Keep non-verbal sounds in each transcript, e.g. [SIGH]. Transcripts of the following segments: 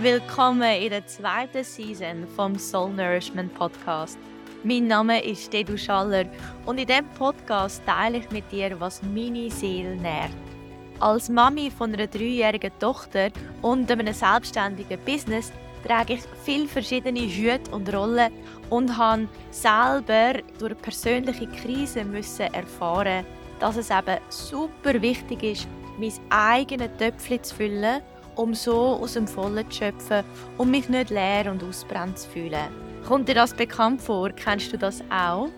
Willkommen in der zweiten Season vom Soul Nourishment Podcast. Mein Name ist Dedu Schaller und in diesem Podcast teile ich mit dir, was meine Seele nährt. Als Mami von einer dreijährigen Tochter und einem selbstständigen Business trage ich viele verschiedene Hüte und Rollen und habe selber durch persönliche Krisen müssen erfahren, dass es eben super wichtig ist, mein eigenes Töpfchen zu füllen um so aus dem Vollen zu schöpfen und mich nicht leer und ausbrennt zu fühlen. Kommt dir das bekannt vor? Kennst du das auch?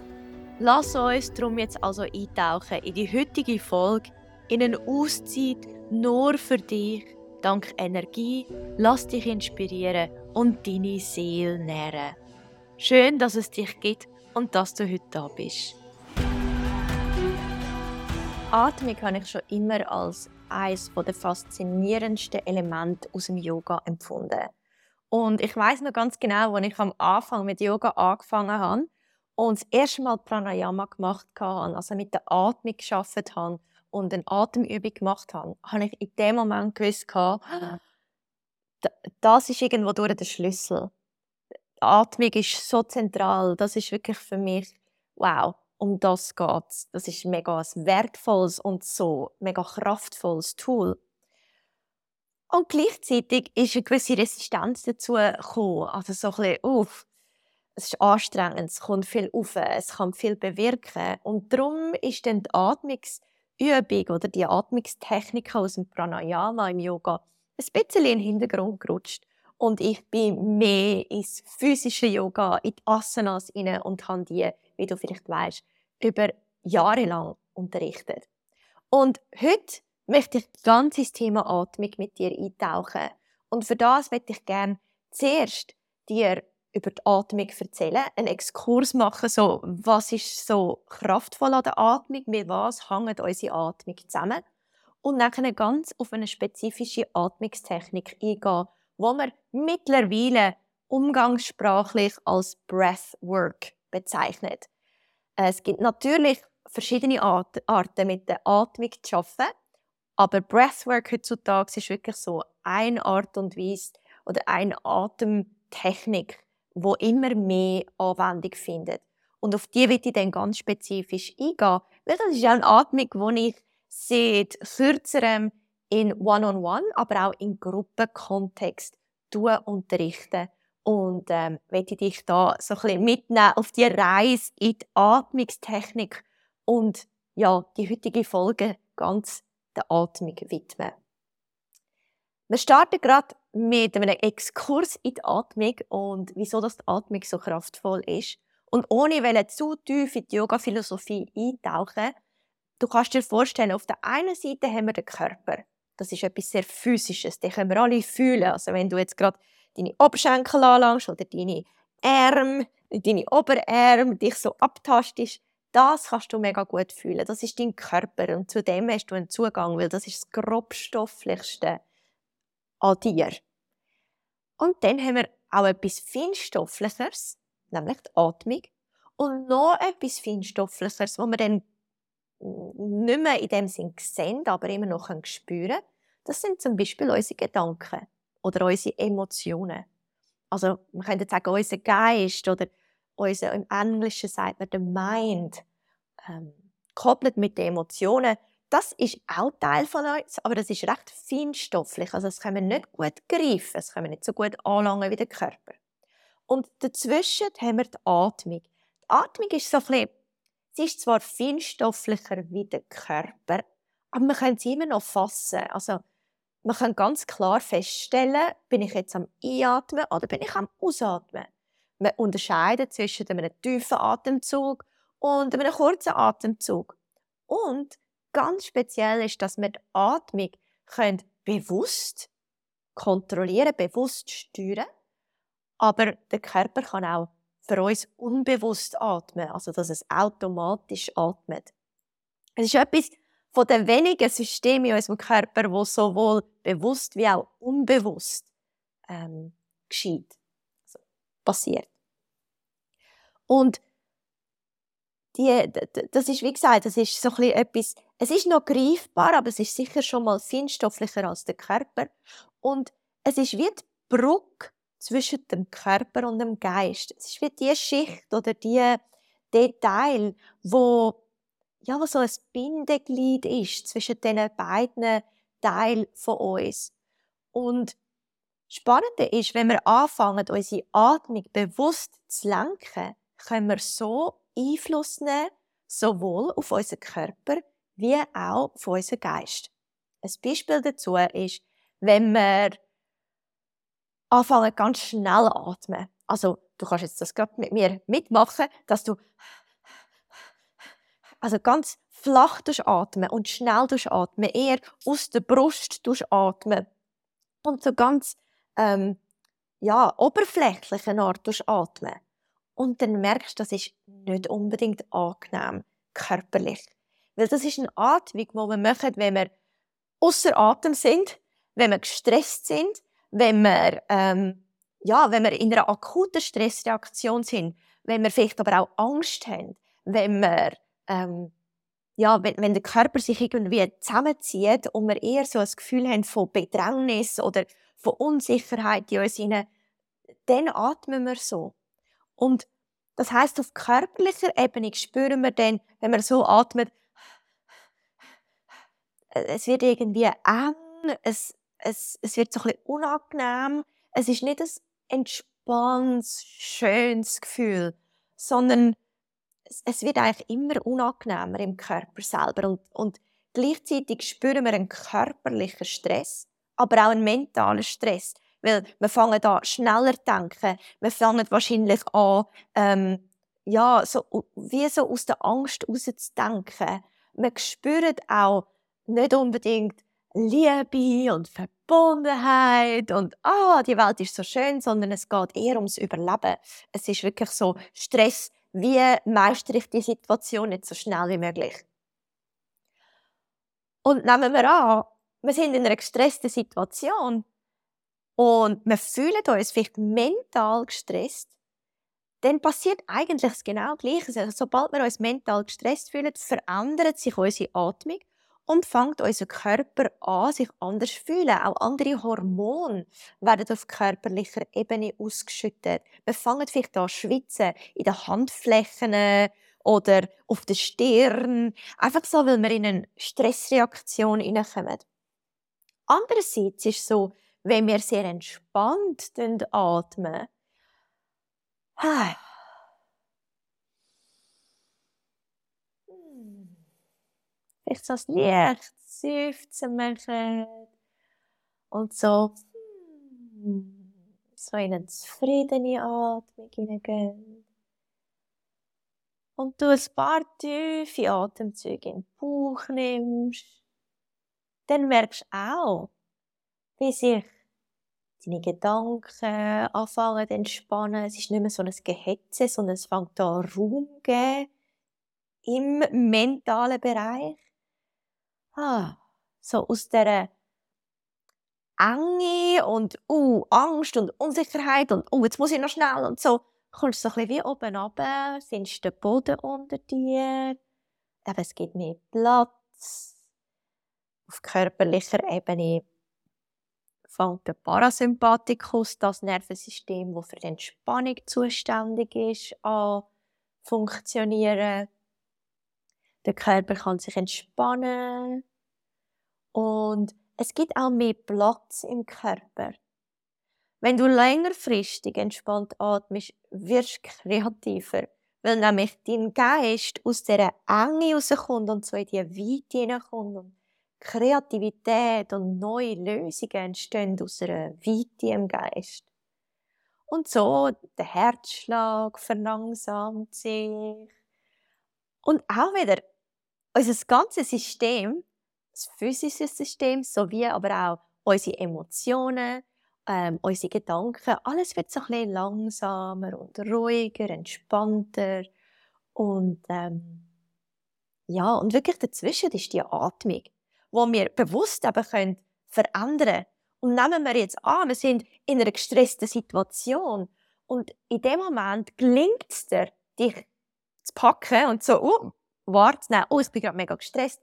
Lass uns darum jetzt also eintauchen in die heutige Folge, in eine Auszeit nur für dich, dank Energie, lass dich inspirieren und deine Seele nähren. Schön, dass es dich gibt und dass du heute da bist. Atmung habe ich schon immer als eines der faszinierendsten Elemente aus dem Yoga empfunden. Und ich weiß noch ganz genau, als ich am Anfang mit Yoga angefangen habe und das erste Mal Pranayama gemacht habe, also mit der Atmung geschafft habe und eine Atemübung gemacht habe, habe ich in dem Moment gewusst, das ist irgendwo durch den Schlüssel. Die Atmung ist so zentral. Das ist wirklich für mich wow um das geht Das ist mega ein wertvolles und so mega kraftvolles Tool. Und gleichzeitig ist eine gewisse Resistenz dazu gekommen. Also so ein bisschen, uff, es ist anstrengend, es kommt viel auf, es kann viel bewirken. Und darum ist dann die Atmungsübung oder die Atmungstechnik aus dem Pranayama im Yoga ein bisschen in den Hintergrund gerutscht. Und ich bin mehr ins physische Yoga, in die Asanas rein und habe die wie du vielleicht weißt, über Jahre lang unterrichtet. Und heute möchte ich ganz ins Thema Atmung mit dir eintauchen. Und für das möchte ich gerne zuerst dir über die Atmung erzählen, einen Exkurs machen, so, was ist so kraftvoll an der Atmung, mit was hängt unsere Atmung zusammen und dann ganz auf eine spezifische Atmungstechnik eingehen, wo man mittlerweile umgangssprachlich als Breathwork bezeichnet. Es gibt natürlich verschiedene Arten, mit der Atmung zu arbeiten, aber Breathwork heutzutage ist wirklich so eine Art und Weise oder eine Atemtechnik, wo immer mehr Anwendung findet. Und auf die wird ich dann ganz spezifisch eingehen, weil das ist auch eine Atmung, die ich seit kürzerem in One-on-One, -on -one, aber auch in Gruppenkontext unterrichten und ähm, möchte dich da so ein bisschen mitnehmen auf die Reise in die Atmungstechnik und ja, die heutige Folge ganz der Atmung widmen. Wir starten gerade mit einem Exkurs in die Atmung und wieso das die Atmung so kraftvoll ist. Und ohne zu tief in die Yoga-Philosophie eintauchen, du kannst dir vorstellen, auf der einen Seite haben wir den Körper. Das ist etwas sehr Physisches, den können wir alle fühlen. Also wenn du jetzt gerade deine Oberschenkel anlangst oder deine Arme, deine Oberarme, dich so abtastest, das kannst du mega gut fühlen. Das ist dein Körper und zu dem hast du einen Zugang, weil das ist das grobstofflichste an dir. Und dann haben wir auch etwas Feinstofflicheres, nämlich die Atmung. Und noch etwas Feinstofflicheres, wo wir dann nicht mehr in dem Sinn sehen, aber immer noch spüren können. Das sind zum Beispiel unsere Gedanken oder unsere Emotionen. Also man könnte sagen, unser Geist oder unser, im Englischen sagt man der Mind, ähm, koppelt mit den Emotionen, das ist auch Teil von uns, aber das ist recht feinstofflich. Also das können wir nicht gut greifen, das können wir nicht so gut anlangen wie der Körper. Und dazwischen haben wir die Atmung. Die Atmung ist so ein bisschen, sie ist zwar feinstofflicher wie der Körper, aber man kann sie immer noch fassen. Also man kann ganz klar feststellen, bin ich jetzt am Einatmen oder bin ich am Ausatmen. Man unterscheidet zwischen einem tiefen Atemzug und einem kurzen Atemzug. Und ganz speziell ist, dass wir die Atmung können bewusst kontrollieren, bewusst steuern, aber der Körper kann auch für uns unbewusst atmen, also dass es automatisch atmet. Es ist etwas, von den wenigen Systemen in unserem Körper, wo sowohl bewusst wie auch unbewusst ähm, geschieht, also passiert. Und die, das ist, wie gesagt, das ist so ein etwas, es ist noch greifbar, aber es ist sicher schon mal feinstofflicher als der Körper. Und es ist wie die Brücke zwischen dem Körper und dem Geist. Es ist wie die Schicht oder die Detail, wo ja, was so ein Bindeglied ist zwischen den beiden Teilen von uns. Und Spannende ist, wenn wir anfangen, unsere Atmung bewusst zu lenken, können wir so Einfluss nehmen, sowohl auf unseren Körper wie auch auf unseren Geist. Ein Beispiel dazu ist, wenn wir anfangen, ganz schnell atmen. Also, du kannst jetzt das gerade mit mir mitmachen, dass du also ganz flach atmen und schnell atmen, eher aus der Brust atmen und so ganz ähm, ja, oberflächlichen Art atmen. Und dann merkst du, das ist nicht unbedingt angenehm, körperlich. Weil das ist eine Atmung, die wir machen, wenn wir außer Atem sind, wenn wir gestresst sind, wenn wir, ähm, ja, wenn wir in einer akuten Stressreaktion sind, wenn wir vielleicht aber auch Angst haben, wenn wir, ähm, ja, wenn, wenn der Körper sich irgendwie zusammenzieht und wir eher so ein Gefühl haben von Bedrängnis oder von Unsicherheit in uns hinein, dann atmen wir so. Und das heißt, auf körperlicher Ebene spüren wir dann, wenn wir so atmet, es wird irgendwie eng, es, es, es wird so ein bisschen unangenehm. Es ist nicht ein entspanntes, schönes Gefühl, sondern es, wird eigentlich immer unangenehmer im Körper selber. Und, und gleichzeitig spüren wir einen körperlichen Stress, aber auch einen mentalen Stress. Weil wir fangen da schneller zu denken. Wir fangen wahrscheinlich an, ähm, ja, so, wie so aus der Angst rauszudenken. Wir spüren auch nicht unbedingt Liebe und Verbundenheit und ah, die Welt ist so schön, sondern es geht eher ums Überleben. Es ist wirklich so Stress, wie meistere ich die Situation nicht so schnell wie möglich. Und nehmen wir an, wir sind in einer gestressten Situation und wir fühlen uns vielleicht mental gestresst, dann passiert eigentlich das genau Gleiche. Also, sobald wir uns mental gestresst fühlen, verändert sich unsere Atmung und fängt unser Körper an, sich anders zu fühlen. Auch andere Hormone werden auf körperlicher Ebene ausgeschüttet. Wir fangen vielleicht an zu schwitzen, in den Handflächen oder auf der Stirn. Einfach so, weil wir in eine Stressreaktion hineinkommen. Andererseits ist es so, wenn wir sehr entspannt atmen, Vielleicht so ein leicht Seufzen machen und so, so in eine zufriedene Atmung hineingehen. Und du ein paar tiefe Atemzüge in den Bauch nimmst, dann merkst du auch, wie sich deine Gedanken anfangen zu entspannen. Es ist nicht mehr so ein Gehetze, sondern es fängt an Raum zu geben im mentalen Bereich. Ah, so aus der Enge und uh, Angst und Unsicherheit und uh, jetzt muss ich noch schnell und so kommst du so ein bisschen wie oben runter, findest den Boden unter dir, aber es gibt mehr Platz. Auf körperlicher Ebene fängt der Parasympathikus, das Nervensystem, das für die Entspannung zuständig ist, an funktionieren. Der Körper kann sich entspannen und es gibt auch mehr Platz im Körper. Wenn du längerfristig entspannt atmest, wirst du kreativer, weil nämlich dein Geist aus dieser Enge rauskommt und so in die Weite hineinkommt Kreativität und neue Lösungen entstehen aus einer Weite im Geist. Und so der Herzschlag verlangsamt sich. Und auch wieder unser ganzes System, das physische System, sowie aber auch unsere Emotionen, ähm, unsere Gedanken, alles wird so ein bisschen langsamer und ruhiger, entspannter. Und ähm, ja, und wirklich dazwischen ist die Atmung wo wir bewusst eben können verändern Und nehmen wir jetzt an, wir sind in einer gestressten Situation und in dem Moment gelingt es dir, dich zu packen und so, oh, warte, oh, ich bin gerade mega gestresst.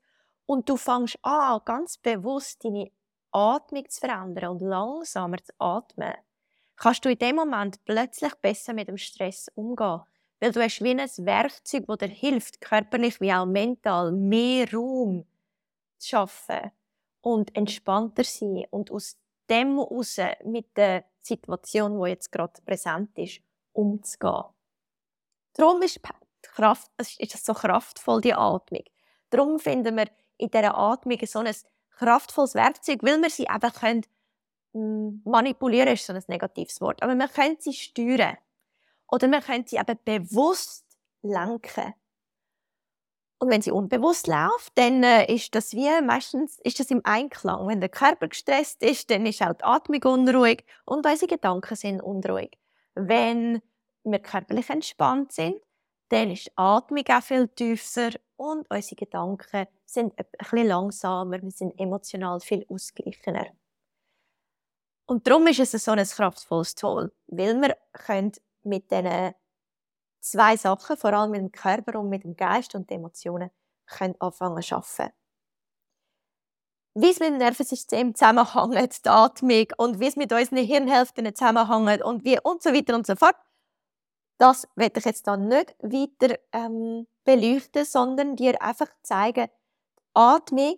Und du fängst an, ganz bewusst deine Atmung zu verändern und langsamer zu atmen. kannst du in dem Moment plötzlich besser mit dem Stress umgehen. Weil du hast wie ein Werkzeug, das dir hilft, körperlich wie auch mental mehr Raum zu schaffen und entspannter sein und aus dem heraus mit der Situation, die jetzt gerade präsent ist, umzugehen. Darum ist, Kraft, ist es so kraftvoll, die Atmung. Darum finden wir in dieser Atmung so ein kraftvolles Werkzeug, weil wir sie eben können, hm, manipulieren ist so ein negatives Wort, aber wir können sie steuern. Oder wir können sie eben bewusst lenken. Und wenn sie unbewusst läuft, dann äh, ist das wie meistens ist das im Einklang. Wenn der Körper gestresst ist, dann ist auch die Atmung unruhig und unsere Gedanken sind unruhig. Wenn wir körperlich entspannt sind, dann ist die Atmung auch viel tiefer und unsere Gedanken sind ein bisschen langsamer, wir sind emotional viel ausgeglichener. Und darum ist es so ein kraftvolles Tool, weil wir können mit diesen zwei Sachen, vor allem mit dem Körper und mit dem Geist und den Emotionen, können anfangen zu arbeiten. Wie es mit dem Nervensystem zusammenhängt, die Atmung und wie es mit unseren Hirnhälften zusammenhängt und wie und so weiter und so fort, das werde ich jetzt dann nicht weiter ähm, beleuchten, sondern dir einfach zeigen, Atmung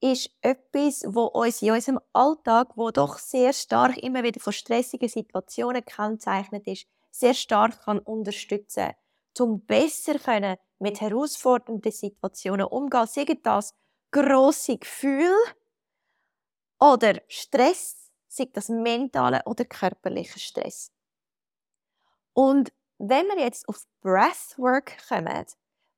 ist etwas, wo uns in unserem Alltag, wo doch sehr stark immer wieder von stressigen Situationen gekennzeichnet ist, sehr stark kann unterstützen um besser können mit herausfordernden Situationen umgehen. Sei das grosse Gefühl oder Stress, sei das mentale oder körperliche Stress. Und wenn wir jetzt auf Breathwork kommen,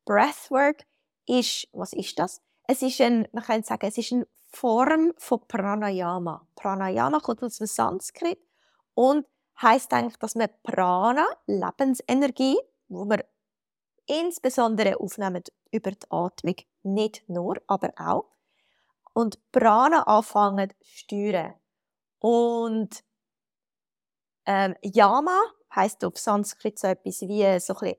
Breathwork ist, was ist das? Es ist ein, man kann sagen, es ist eine Form von Pranayama. Pranayama kommt aus dem Sanskrit und heißt eigentlich, dass man Prana, Lebensenergie, wo wir insbesondere aufnehmen über die Atmung, nicht nur, aber auch, und Prana anfangen zu steuern. Und ähm, Yama heißt auf Sanskrit so etwas wie so ein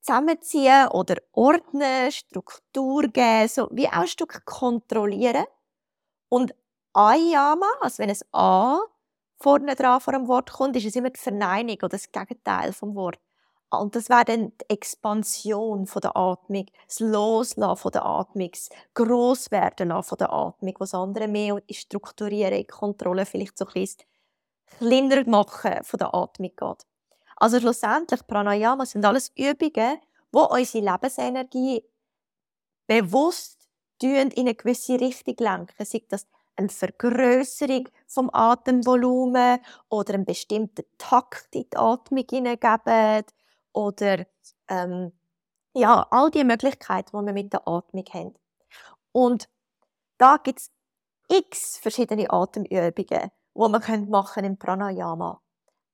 zusammenziehen oder ordnen, Struktur geben, so wie auch ein Stück kontrollieren. Und Ayama, also wenn es A vorne dran vor dem Wort kommt, ist es immer die Verneinung oder das Gegenteil vom Wort. Und das wäre dann die Expansion von der Atmung, das Loslassen von der Atmung, das Grosswerden von der Atmung, was andere mehr in Strukturierung, Kontrolle, vielleicht so ein bisschen kleiner machen von der Atmung geht. Also schlussendlich, Pranayama sind alles Übungen, wo unsere Lebensenergie bewusst in eine gewisse Richtung lenken. Sei das eine Vergrößerung vom Atemvolumen oder einen bestimmten Takt in die Atmung hineingeben oder ähm, ja, all die Möglichkeiten, die wir mit der Atmung haben. Und da gibt es x verschiedene Atemübungen, die man machen im Pranayama.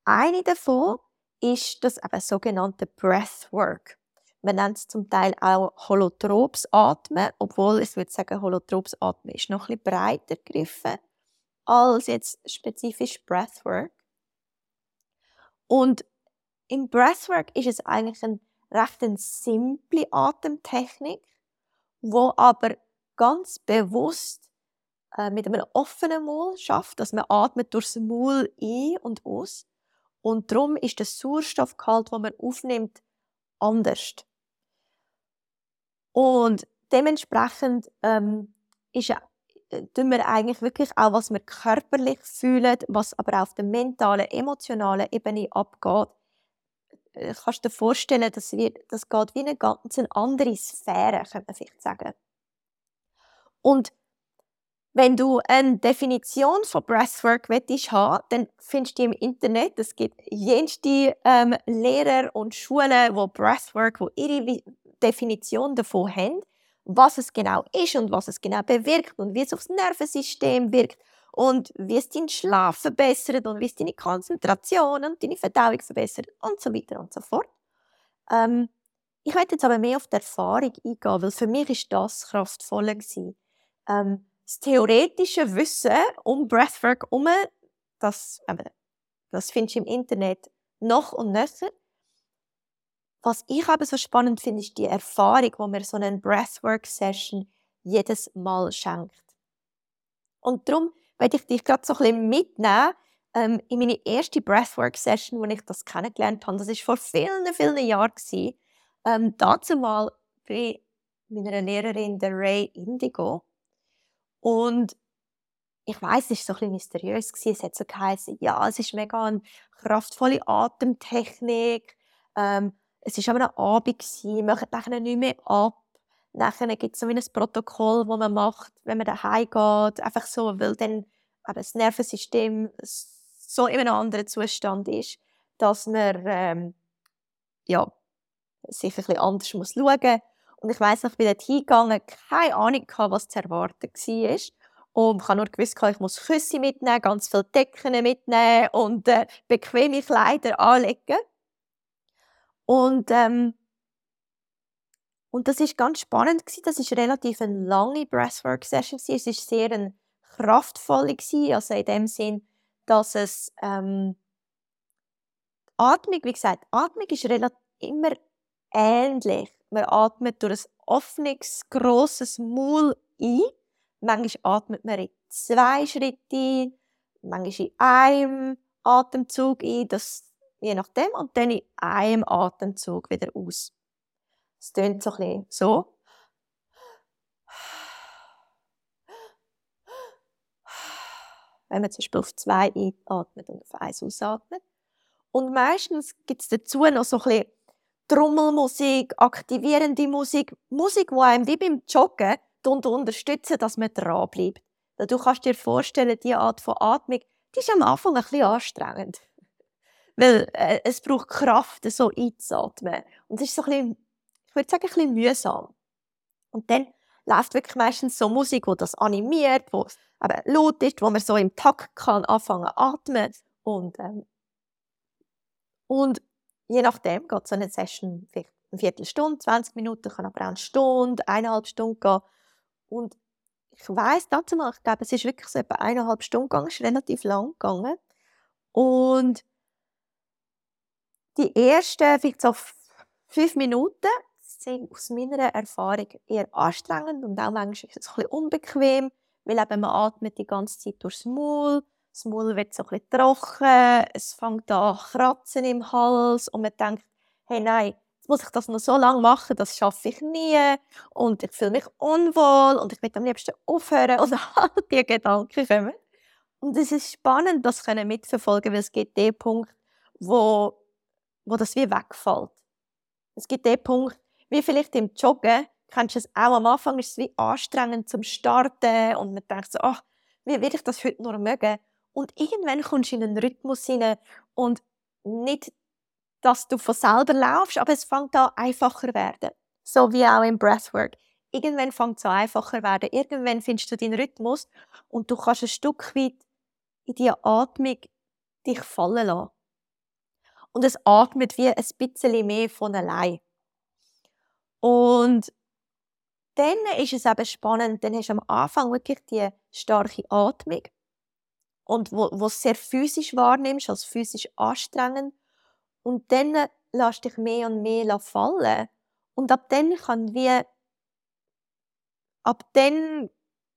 Eine davon ist das eben sogenannte Breathwork. Man nennt es zum Teil auch Holotropes Atmen, obwohl ich würde sagen, Holotropes Atmen ist noch ein bisschen breiter gegriffen als jetzt spezifisch Breathwork. Und im Breathwork ist es eigentlich eine recht eine simple Atemtechnik, wo aber ganz bewusst äh, mit einem offenen Maul schafft, dass man atmet durchs Maul ein und aus und darum ist der Sauerstoffgehalt, den man aufnimmt, anders. Und dementsprechend ähm, ist äh, tun wir eigentlich wirklich auch, was wir körperlich fühlen, was aber auf der mentalen, emotionalen Ebene abgeht. Äh, kannst du dir vorstellen, dass wir, das geht wie eine ganz andere Sphäre, könnte man vielleicht sagen. Und wenn du eine Definition von Breathwork willst dann findest du die im Internet. Es gibt jenste ähm, Lehrer und Schulen, wo Breathwork, wo ihre Definition davon haben, was es genau ist und was es genau bewirkt und wie es aufs Nervensystem wirkt und wie es deinen Schlaf verbessert und wie es deine Konzentration und deine Verdauung verbessert und so weiter und so fort. Ähm, ich möchte jetzt aber mehr auf die Erfahrung eingehen, weil für mich ist das kraftvoller. Ähm, das theoretische Wissen um Breathwork herum, das, eben, das findest du im Internet noch und nöcher. Was ich aber so spannend finde, ist die Erfahrung, die mir so eine Breathwork-Session jedes Mal schenkt. Und darum werde ich dich gerade so ein bisschen mitnehmen ähm, in meine erste Breathwork-Session, wo ich das kennengelernt habe, das war vor vielen, vielen Jahren, ähm, dazu mal bei meiner Lehrerin, der Ray Indigo. Und ich weiß, es war so ein bisschen mysteriös. Es hat so geheißen, ja, es ist mega eine kraftvolle Atemtechnik. Ähm, es war aber ein Abend, wir machen nachher nicht mehr ab. Nachher gibt es so ein Protokoll, das man macht, wenn man daheim geht. Einfach so, weil dann das Nervensystem so in einem anderen Zustand ist, dass man ähm, ja, sich ein bisschen anders schauen muss. Und ich weiss ich bin dort hingegangen, keine Ahnung was zu erwarten war. Und ich habe nur gewusst, ich muss Küsse mitnehmen, ganz viele Decken mitnehmen und äh, bequeme Kleider anlegen. Und, ähm, und das ist ganz spannend gewesen. Das ist relativ eine lange Breathwork Session Es war sehr eine kraftvolle also in dem Sinn, dass es ähm, Atmung, wie gesagt, Atmung ist relativ immer ähnlich. Man atmet durch ein offenes, grosses Maul ein Manchmal atmet man in zwei Schritte, manchmal in einem Atemzug ein, das, je nachdem, und dann in einem Atemzug wieder aus. Es klingt so ein so. Wenn man zum Beispiel auf zwei einatmet und auf eins ausatmet. Und meistens gibt es dazu noch so ein bisschen Trommelmusik, aktivierende Musik, Musik, die einem wie beim Joggen unterstützen, dass man dranbleibt. Du kannst dir vorstellen, diese Art von Atmung, die ist am Anfang ein bisschen anstrengend. [LAUGHS] Weil äh, es braucht Kraft, so einzuatmen. Und es ist so ein bisschen, ich würde sagen, ein bisschen mühsam. Und dann läuft wirklich meistens so Musik, die das animiert, wo eben laut ist, wo man so im Takt kann anfangen atmen. Und, ähm, und je nachdem geht so eine Session vielleicht eine Viertelstunde, 20 Minuten, kann aber auch eine Stunde, eineinhalb Stunden gehen. Und ich weiss dazu mal, ich glaube, es ist wirklich so etwa eineinhalb Stunden gegangen, ist relativ lang gegangen. Und die ersten, vielleicht so fünf Minuten, sind aus meiner Erfahrung eher anstrengend und auch manchmal ist es ein bisschen unbequem, weil eben man atmet die ganze Zeit durchs Maul, das Maul wird so ein bisschen trocken, es fängt an kratzen im Hals und man denkt, hey nein, jetzt muss ich das noch so lange machen, das schaffe ich nie und ich fühle mich unwohl und ich will am liebsten aufhören und [LAUGHS] all diese Gedanken kommen. Und es ist spannend, das können mitverfolgen, weil es gibt den Punkt, wo, wo das wie wegfällt. Es gibt den Punkt, wie vielleicht im Joggen, kennst du es auch am Anfang, ist es wie anstrengend zum Starten und man denkt so, ach, wie will ich das heute nur mögen? Und irgendwann kommst du in einen Rhythmus hinein und nicht dass du von selber laufst, aber es fängt an einfacher werden. So wie auch im Breathwork. Irgendwann fängt es an einfacher werden. Irgendwann findest du deinen Rhythmus und du kannst ein Stück weit in die Atmung dich fallen lassen. Und es atmet wie ein bisschen mehr von allein. Und dann ist es eben spannend, dann hast du am Anfang wirklich die starke Atmung und wo, wo sehr physisch wahrnimmst, als physisch anstrengend und dann lässt dich mehr und mehr fallen. Und ab dann kann wie, ab dann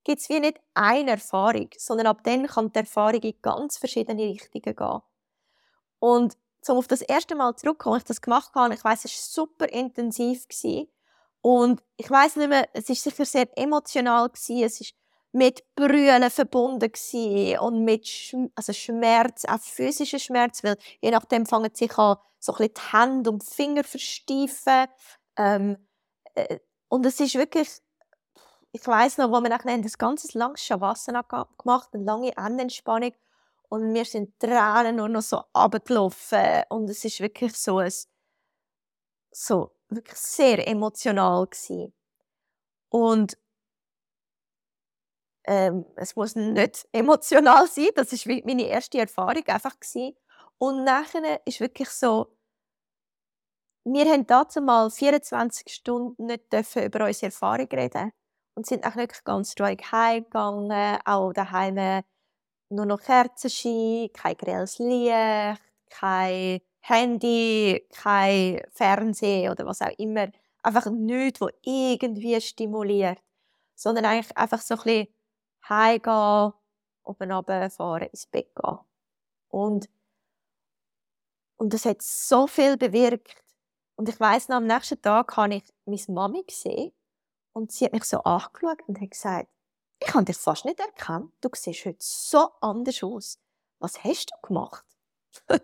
gibt es wie nicht eine Erfahrung, sondern ab dann kann die Erfahrung in ganz verschiedene Richtungen gehen. Und um auf das erste Mal zurückzukommen, als ich das gemacht habe, ich weiß, es war super intensiv und ich weiß nicht mehr, es ist sicher sehr emotional gewesen. Es ist mit Brüllen verbunden und mit Sch also Schmerz, auch physischer Schmerz, weil je nachdem fangen sich an, so ein die Hände und die Finger versteifen. Ähm, äh, und es ist wirklich, ich weiß noch, wo wir nachher das ganze langes Shavasana gemacht, eine lange Endentspannung und mir sind Tränen nur noch so abgelaufen und es ist wirklich so ein, so wirklich sehr emotional gewesen. Und ähm, es muss nicht [LAUGHS] emotional sein. Das ist meine erste Erfahrung einfach gewesen. Und nachher ist wirklich so, wir haben dazu mal 24 Stunden nicht dürfen über unsere Erfahrung reden und sind auch wirklich ganz ruhig heimgegangen, auch daheim nur noch Kerzenschein, kein grelles Licht, kein Handy, kein Fernsehen oder was auch immer. Einfach nichts, was irgendwie stimuliert. Sondern eigentlich einfach so ein bisschen heimgehen, oben runterfahren, ins Bett gehen. Und, und das hat so viel bewirkt. Und ich weiß noch, am nächsten Tag habe ich meine Mami gesehen und sie hat mich so angeschaut und hat gesagt, ich habe dich fast nicht erkannt. Du siehst heute so anders aus. Was hast du gemacht? [LAUGHS]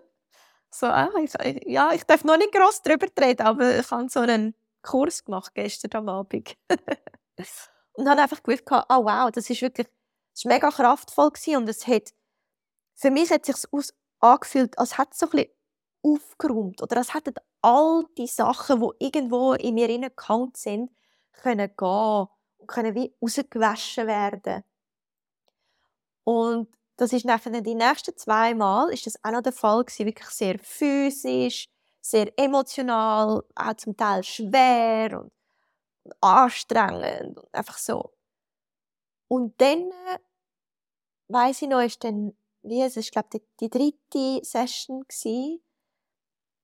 so, ah, ich, ja, ich darf noch nicht gross darüber reden, aber ich habe so einen Kurs gemacht gestern am Abend. [LAUGHS] und habe einfach gewusst, oh wow, das ist wirklich, das war mega kraftvoll und es hat, für mich hat es sich angefühlt, als hätte es so ein bisschen aufgeräumt oder als hätten all die Sachen, die irgendwo in mir gehangen sind, können gehen und können wie rausgewaschen werden. Und das ist nachher die nächsten zwei Mal ist das auch noch der Fall gewesen, wirklich sehr physisch, sehr emotional, auch zum Teil schwer und anstrengend und einfach so. Und dann äh, weiß ich noch, ist dann wie es ist glaube die, die dritte Session gewesen,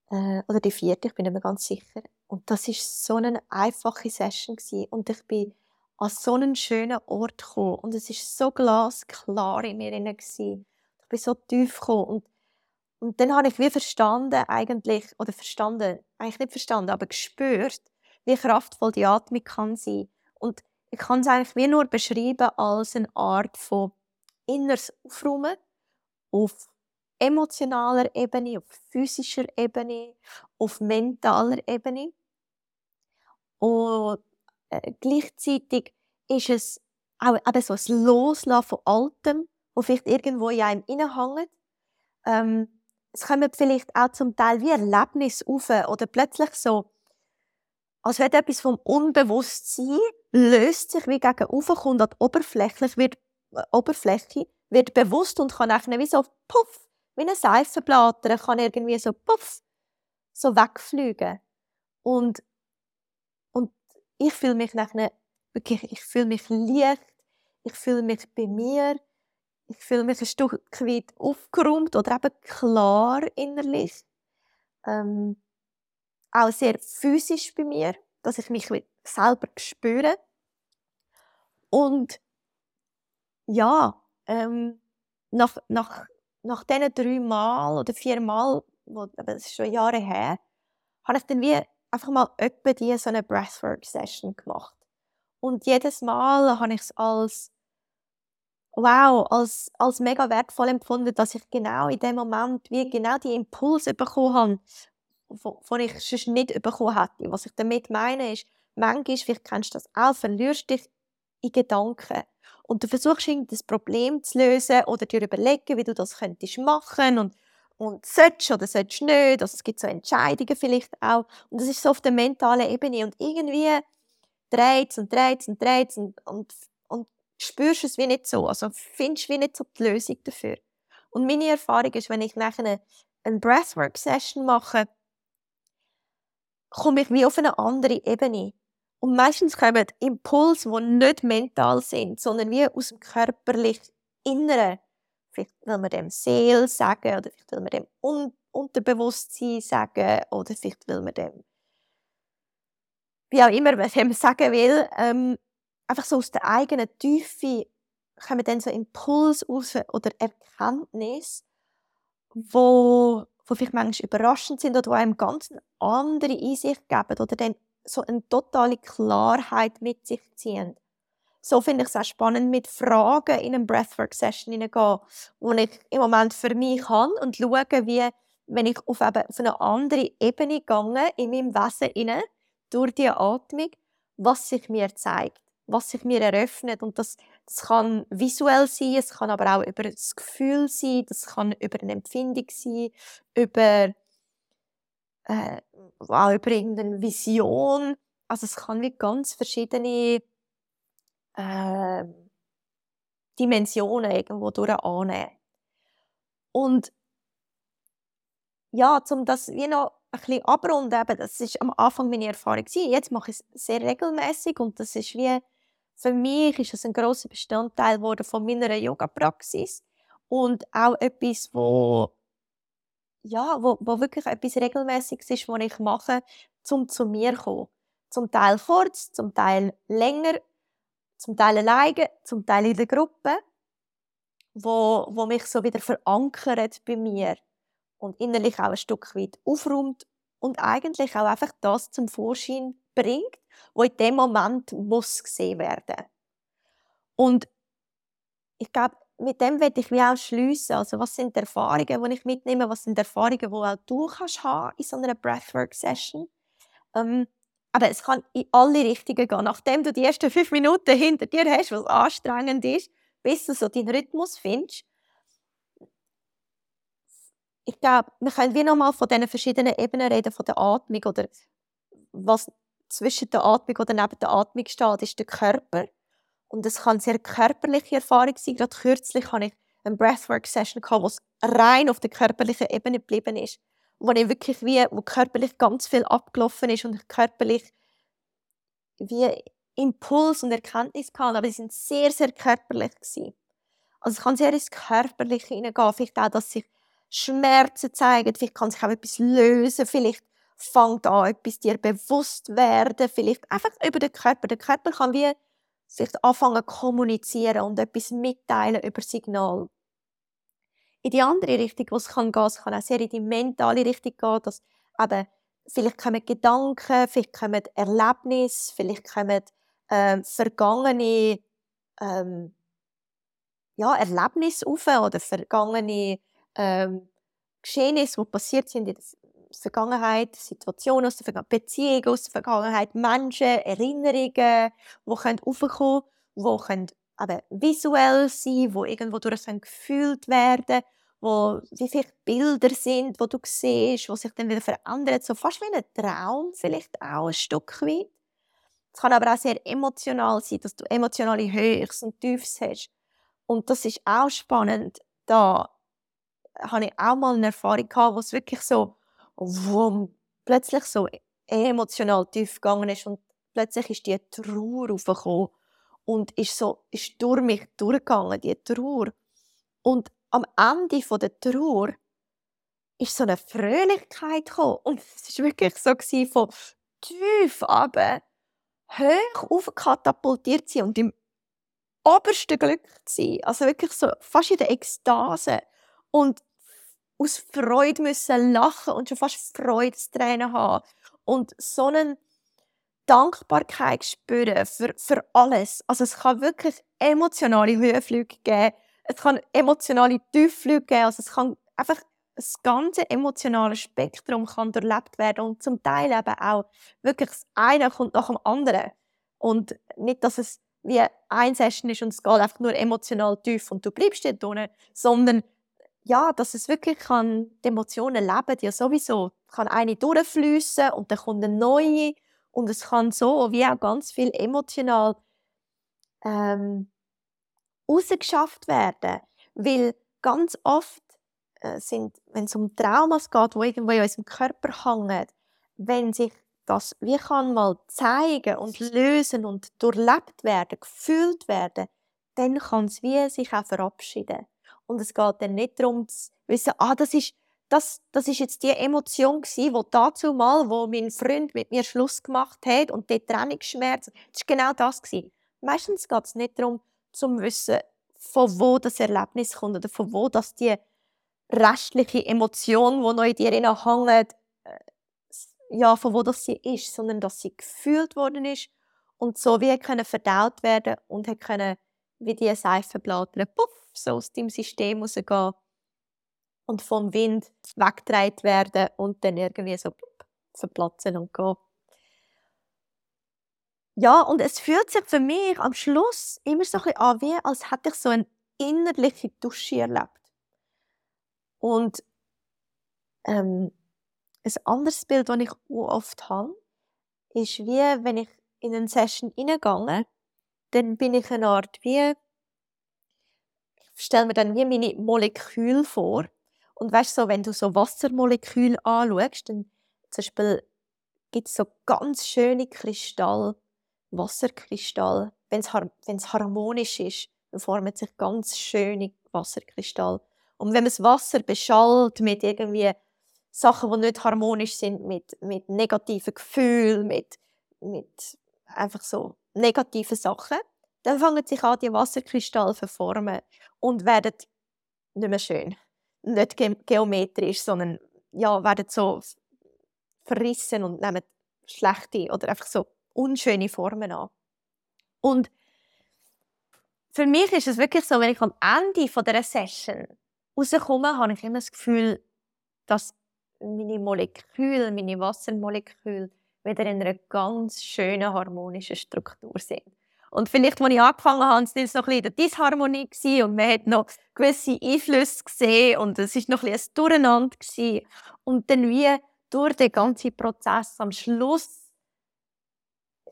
äh, oder die vierte, ich bin nicht mehr ganz sicher. Und das ist so eine einfache Session gewesen. und ich bin an so einen schönen Ort gekommen und es ist so glasklar in mir inne Ich bin so tief gekommen und und dann habe ich wie verstanden eigentlich oder verstanden eigentlich nicht verstanden, aber gespürt, wie kraftvoll die Atmung kann sein. Und ich kann es eigentlich wie nur beschreiben als eine Art von inneres Aufräumen auf emotionaler Ebene, auf physischer Ebene, auf mentaler Ebene. Und äh, gleichzeitig ist es auch eben so ein Loslassen von Altem, wo vielleicht irgendwo in einem hängt. Ähm, es kommen vielleicht auch zum Teil wie Erlebnisse auf oder plötzlich so, als wenn etwas vom Unbewusstsein löst sich wie gegen kommt an Oberfläche, wird, äh, Oberfläche, wird bewusst und kann dann wie so puff wie ein Seifenblatter kann irgendwie so puff, so wegfliegen. Und, und ich fühle mich nachher wirklich, ich fühle mich leicht, ich fühle mich bei mir, ich fühle mich ein Stück weit aufgeräumt oder eben klar innerlich. Ähm, auch sehr physisch bei mir, dass ich mich selber spüre. Und ja, ähm, nach, nach nach diesen drei Mal oder vier Mal, wo, das ist schon Jahre her, habe ich dann wie einfach mal öppe die so eine Breathwork-Session gemacht. Und jedes Mal habe ich es als wow, als, als mega wertvoll empfunden, dass ich genau in dem Moment wie genau die Impulse bekommen habe, von ich sonst nicht bekommen hätte. Was ich damit meine ist, manchmal, vielleicht kennst du das auch, verlierst dich in Gedanken und du versuchst das Problem zu lösen oder dir überlegen, wie du das könntest machen und und sollst oder sollst nicht. Also es gibt so Entscheidungen vielleicht auch. Und das ist so auf der mentalen Ebene. Und irgendwie dreht und dreht und dreht und, und, und spürst es wie nicht so. Also findest wie nicht so die Lösung dafür. Und meine Erfahrung ist, wenn ich nachher eine Breathwork-Session mache, komme ich wie auf eine andere Ebene. Und meistens kommen Impulse, die nicht mental sind, sondern wie aus dem körperlichen Inneren. Vielleicht will man dem Seele sagen, oder vielleicht will man dem Un Unterbewusstsein sagen, oder vielleicht will man dem, wie auch immer man dem sagen will, ähm, einfach so aus der eigenen Tiefe kommen dann so Impulse raus oder Erkenntnisse, wo, wo vielleicht manchmal überraschend sind oder die einem ganz andere Einsicht geben oder dann so eine totale Klarheit mit sich ziehen. So finde ich es auch spannend, mit Fragen in eine Breathwork-Session hineingehen, wo ich im Moment für mich kann und schaue, wie, wenn ich auf, eben, auf eine andere Ebene gehe, in meinem Wesen hinein, durch die Atmung, was sich mir zeigt, was sich mir eröffnet. Und das, das kann visuell sein, es kann aber auch über das Gefühl sein, das kann über eine Empfindung sein, über äh, auch über irgendeine Vision. Also es kann wie ganz verschiedene äh, Dimensionen irgendwo durch annehmen. Und ja, um das wie noch ein bisschen abrunden, eben, das ist am Anfang meine Erfahrung. Jetzt mache ich es sehr regelmäßig und das ist wie für mich ist es ein großer Bestandteil von meiner Yoga-Praxis und auch etwas, wo ja, wo, wo wirklich etwas Regelmäßiges ist, was ich mache, um zu mir zu kommen. Zum Teil kurz, zum Teil länger, zum Teil alleine, zum Teil in der Gruppe. wo, wo mich so wieder verankert bei mir und innerlich auch ein Stück weit aufräumt und eigentlich auch einfach das zum Vorschein bringt, wo in dem Moment muss gesehen werden. Und ich glaube, mit dem werde ich wie auch schliessen. Also, was sind die Erfahrungen, die ich mitnehme? Was sind die Erfahrungen, die auch du kannst haben in so einer Breathwork-Session? Ähm, aber es kann in alle Richtungen gehen. Nachdem du die ersten fünf Minuten hinter dir hast, was anstrengend ist, bis du so deinen Rhythmus findest. Ich glaube, wir können wie nochmal von diesen verschiedenen Ebenen reden, von der Atmung oder was zwischen der Atmung oder neben der Atmung steht, ist der Körper. Und es kann eine sehr körperliche Erfahrung sein. Gerade kürzlich hatte ich eine Breathwork-Session, wo es rein auf der körperlichen Ebene geblieben ist. Wo ich wirklich wie, wo körperlich ganz viel abgelaufen ist und körperlich wie Impuls und Erkenntnis hatte. Aber sie sind sehr, sehr körperlich. Gewesen. Also es kann sehr ins Körperliche hineingehen. Vielleicht auch, dass sich Schmerzen zeigen. Vielleicht kann sich auch etwas lösen. Vielleicht fängt an, etwas dir bewusst werden. Vielleicht einfach über den Körper. Der Körper kann wie sich anfangen kommunizieren und etwas mitteilen über Signal. In die andere Richtung, wo es kann gehen, es kann auch sehr in die mentale Richtung gehen, dass eben vielleicht kommen Gedanken, vielleicht kommen Erlebnisse, vielleicht kommen ähm, vergangene ähm, ja, Erlebnisse auf oder vergangene ähm, Geschehnisse, die passiert sind in der Vergangenheit, Situationen aus der Vergangenheit, Beziehungen aus der Vergangenheit, Menschen, Erinnerungen, die können aufkommen die können eben visuell sein, die irgendwo durch gefühlt werden wo wie viele Bilder sind, wo du siehst, die sich dann wieder verändern, so fast wie ein Traum vielleicht auch ein Stück weit. Es kann aber auch sehr emotional sein, dass du emotionale Höchst und Tiefs hast. Und das ist auch spannend. Da habe ich auch mal eine Erfahrung gehabt, wo es wirklich so wo plötzlich so emotional tief gegangen ist und plötzlich ist die Trauer aufgekommen und ist so ist durch mich durchgegangen, die Trauer. Und am Ende von der Trauer ist so eine Fröhlichkeit gekommen. und es war wirklich so gewesen, von tief aber hoch aufkatapultiert zu sein und im obersten Glück zu sein. Also wirklich so fast in der Ekstase. Und aus Freude müssen lachen und schon fast Freudestränen haben. Und so eine Dankbarkeit spüren für, für alles. Also es kann wirklich emotionale Höhenflüge geben. Es kann emotionale Tiefflüge geben. Also es kann einfach das ganze emotionale Spektrum kann durchlebt werden und zum Teil eben auch wirklich das eine kommt nach dem anderen. Und nicht, dass es wie ein Session ist und es geht einfach nur emotional tief und du bleibst dort unten, sondern ja, dass es wirklich kann, die Emotionen leben ja sowieso. kann eine durchfließen und dann kommt eine neue und es kann so wie auch ganz viel emotional ähm, rausgeschafft werden, weil ganz oft äh, sind, wenn es um Traumas geht, wo irgendwo in unserem Körper hängen, wenn sich das wie kann mal zeigen und lösen und durchlebt werden, gefühlt werden, dann kann es wie sich auch verabschieden. Und es geht dann nicht darum zu wissen, ah, das ist, das, das ist jetzt die Emotion gewesen, wo dazu mal, wo mein Freund mit mir Schluss gemacht hat und der Trennungsschmerz, das ist genau das gewesen. Meistens geht es nicht darum, zu wissen, von wo das Erlebnis kommt oder von wo das die restliche Emotion, die noch in dir hängt, äh, ja, von wo das sie ist, sondern dass sie gefühlt worden ist und so wie können verdaut werden und können wie die Seifenblätter, puff, so aus dem System rausgehen und vom Wind weggetragen werden und dann irgendwie so verplatzen und gehen. Ja, und es fühlt sich für mich am Schluss immer so ein an, wie als hätte ich so eine innerliche Dusche erlebt. Und ähm, ein anderes Bild, das ich oft habe, ist wie, wenn ich in eine Session hineingehe, dann bin ich eine Art wie stelle mir dann wie meine Moleküle vor. Und weißt so, wenn du so Wassermoleküle anschaust, dann zum Beispiel gibt es so ganz schöne Kristall, Wasserkristall. Wenn es harmonisch ist, dann formen sich ganz schöne Wasserkristall. Und wenn man das Wasser beschallt mit irgendwie Sachen, die nicht harmonisch sind, mit, mit negativen Gefühlen, mit, mit einfach so negativen Sachen, dann fangen sich an, die Wasserkristalle zu und werden nicht mehr schön. Nicht ge geometrisch, sondern ja, werden so verrissen und nehmen schlechte oder einfach so unschöne Formen an. Und für mich ist es wirklich so, wenn ich am Ende von dieser Session rauskomme, habe ich immer das Gefühl, dass meine Moleküle, meine Wassermoleküle wieder in einer ganz schönen harmonischen Struktur sind. Und vielleicht, als ich angefangen habe, war es noch ein bisschen Disharmonie und man hat noch gewisse Einflüsse gesehen und es war noch ein, bisschen ein Durcheinander. Und dann wie durch den ganzen Prozess am Schluss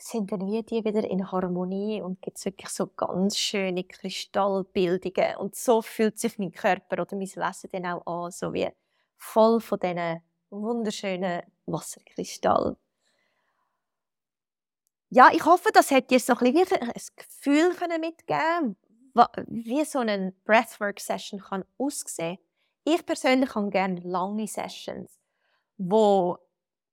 sind dann wie die wieder in Harmonie und gibt es wirklich so ganz schöne Kristallbildungen. Und so fühlt sich mein Körper oder mein Wesen dann auch an, so wie voll von diesen wunderschönen Wasserkristallen. Ja, ich hoffe, das hat dir so ein, bisschen ein Gefühl mitgeben wie so eine Breathwork-Session kann aussehen Ich persönlich habe gerne lange Sessions, wo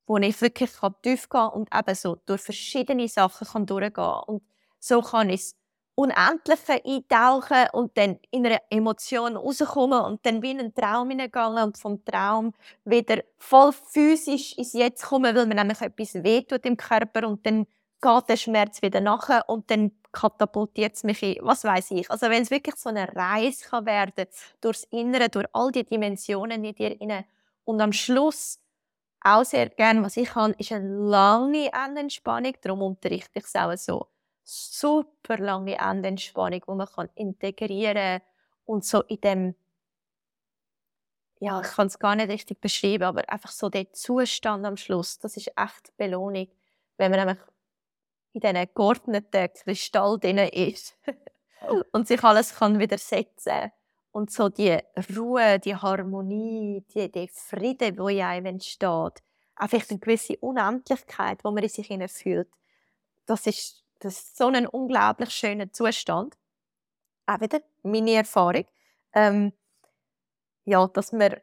wo ich wirklich tief gehen kann und eben so durch verschiedene Sachen kann durchgehen kann. Und so kann ich Unendliche eintauchen und dann in einer Emotion rauskommen und dann wie in einen Traum hineingehen und vom Traum wieder voll physisch ins Jetzt kommen, weil mir nämlich etwas wehtut im Körper und dann geht der Schmerz wieder nachher und dann katapultiert es mich in, was weiß ich. Also wenn es wirklich so eine Reise kann werden durchs Innere, durch all die Dimensionen in dir inne und am Schluss auch sehr gerne, was ich kann, ist eine lange Endentspannung. Darum unterrichte ich es auch so. Super lange Endentspannung, die man kann integrieren und so in dem ja, ich kann es gar nicht richtig beschreiben, aber einfach so der Zustand am Schluss, das ist echt Belohnung, wenn man nämlich in diesen geordneten Kristall drin ist und sich alles kann wieder setzen und so die Ruhe, die Harmonie, die, der Frieden, der in einem entsteht, einfach eine gewisse Unendlichkeit, wo man in sich fühlt, das ist, das ist so ein unglaublich schöner Zustand. Auch wieder meine Erfahrung. Ähm, ja, dass man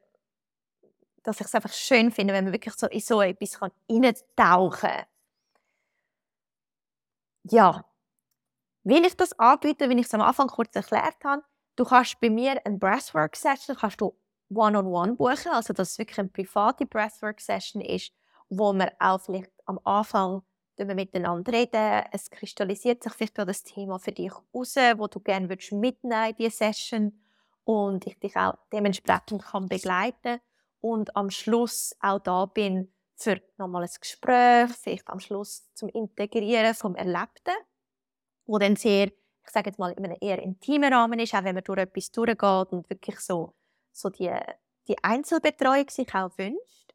dass ich es einfach schön finde, wenn man wirklich so in so etwas hineintauchen kann. Ja, will ich das anbieten, wie ich es am Anfang kurz erklärt habe, Du kannst bei mir eine Breathwork-Session kannst du one-on-one buchen, also dass es wirklich eine private Breathwork-Session ist, wo man auch vielleicht am Anfang miteinander reden. Es kristallisiert sich vielleicht gerade das Thema für dich raus, wo du gerne mitnehmen in diese Session und ich dich auch dementsprechend kann begleiten und am Schluss auch da bin für nochmal ein Gespräch, vielleicht am Schluss zum Integrieren vom Erlebten, wo dann sehr ich sage jetzt mal, in einem eher intimen Rahmen ist, auch wenn man durch etwas durchgeht und wirklich so, so die, die Einzelbetreuung sich auch wünscht.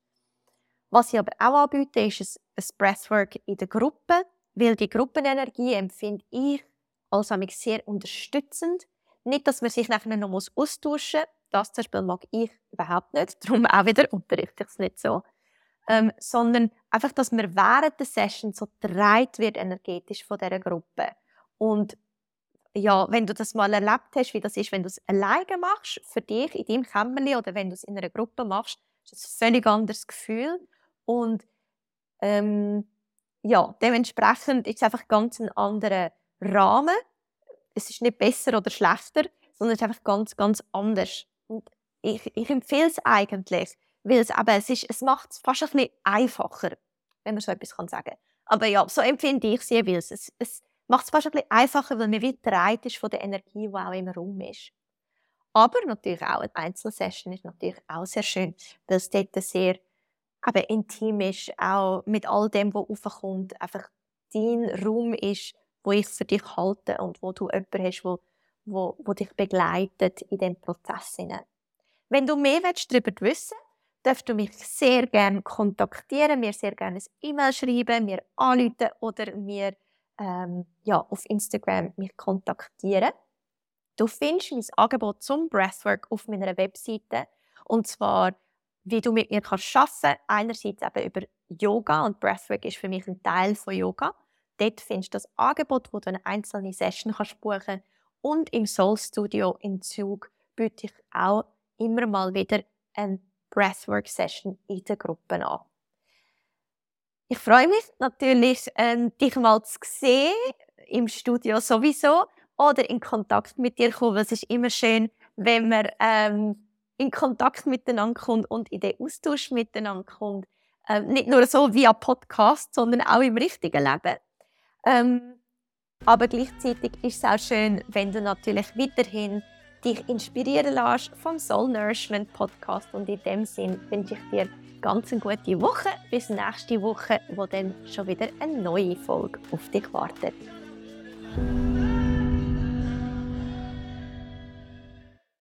Was ich aber auch anbiete, ist ein, Breathwork in der Gruppe, weil die Gruppenenergie empfinde ich als sehr unterstützend. Nicht, dass man sich nachher noch austauschen muss. Das zum Beispiel mag ich überhaupt nicht. Darum auch wieder unterrichte ich es nicht so. Ähm, sondern einfach, dass man während der Session so dreit wird energetisch von dieser Gruppe. Und ja, wenn du das mal erlebt hast, wie das ist, wenn du es alleine machst, für dich in deinem Kämmerchen oder wenn du es in einer Gruppe machst, ist das ein völlig anderes Gefühl. Und ähm, ja, dementsprechend ist es einfach ganz ein anderer Rahmen. Es ist nicht besser oder schlechter, sondern es ist einfach ganz, ganz anders. Und ich, ich empfehle es eigentlich, weil es, aber es, ist, es macht es fast ein bisschen einfacher, wenn man so etwas kann sagen kann. Aber ja, so empfinde ich es jeweils. Es, es, macht es fast ein bisschen einfacher, weil man wieder bereit ist von der Energie, die auch im Raum ist. Aber natürlich auch eine Einzelsession ist natürlich auch sehr schön, weil es dort sehr eben, intim ist, auch mit all dem, was aufkommt, einfach dein Raum ist, wo ich für dich halte und wo du jemanden hast, wo, wo, wo dich begleitet in diesem Prozess. Wenn du mehr darüber wissen darfst du mich sehr gerne kontaktieren, mir sehr gerne ein E-Mail schreiben, mir anrufen oder mir ähm, ja, auf Instagram mich kontaktieren. Du findest mein Angebot zum Breathwork auf meiner Webseite. Und zwar, wie du mit mir kannst arbeiten kannst. Einerseits eben über Yoga und Breathwork ist für mich ein Teil von Yoga. Dort findest du das Angebot, wo du eine einzelne Session kannst buchen Und im Soul Studio in Zug biete ich auch immer mal wieder eine Breathwork-Session in der Gruppe an. Ich freue mich natürlich, ähm, dich mal zu sehen im Studio sowieso oder in Kontakt mit dir kommen. Es ist immer schön, wenn man ähm, in Kontakt miteinander kommt und in den Austausch miteinander kommt. Ähm, nicht nur so via Podcast, sondern auch im richtigen Leben. Ähm, aber gleichzeitig ist es auch schön, wenn du natürlich weiterhin dich inspirieren lässt vom Soul Nourishment Podcast. Und in dem Sinn wünsche ich dir ganz eine gute Woche. Bis nächste Woche, wo dann schon wieder eine neue Folge auf dich wartet.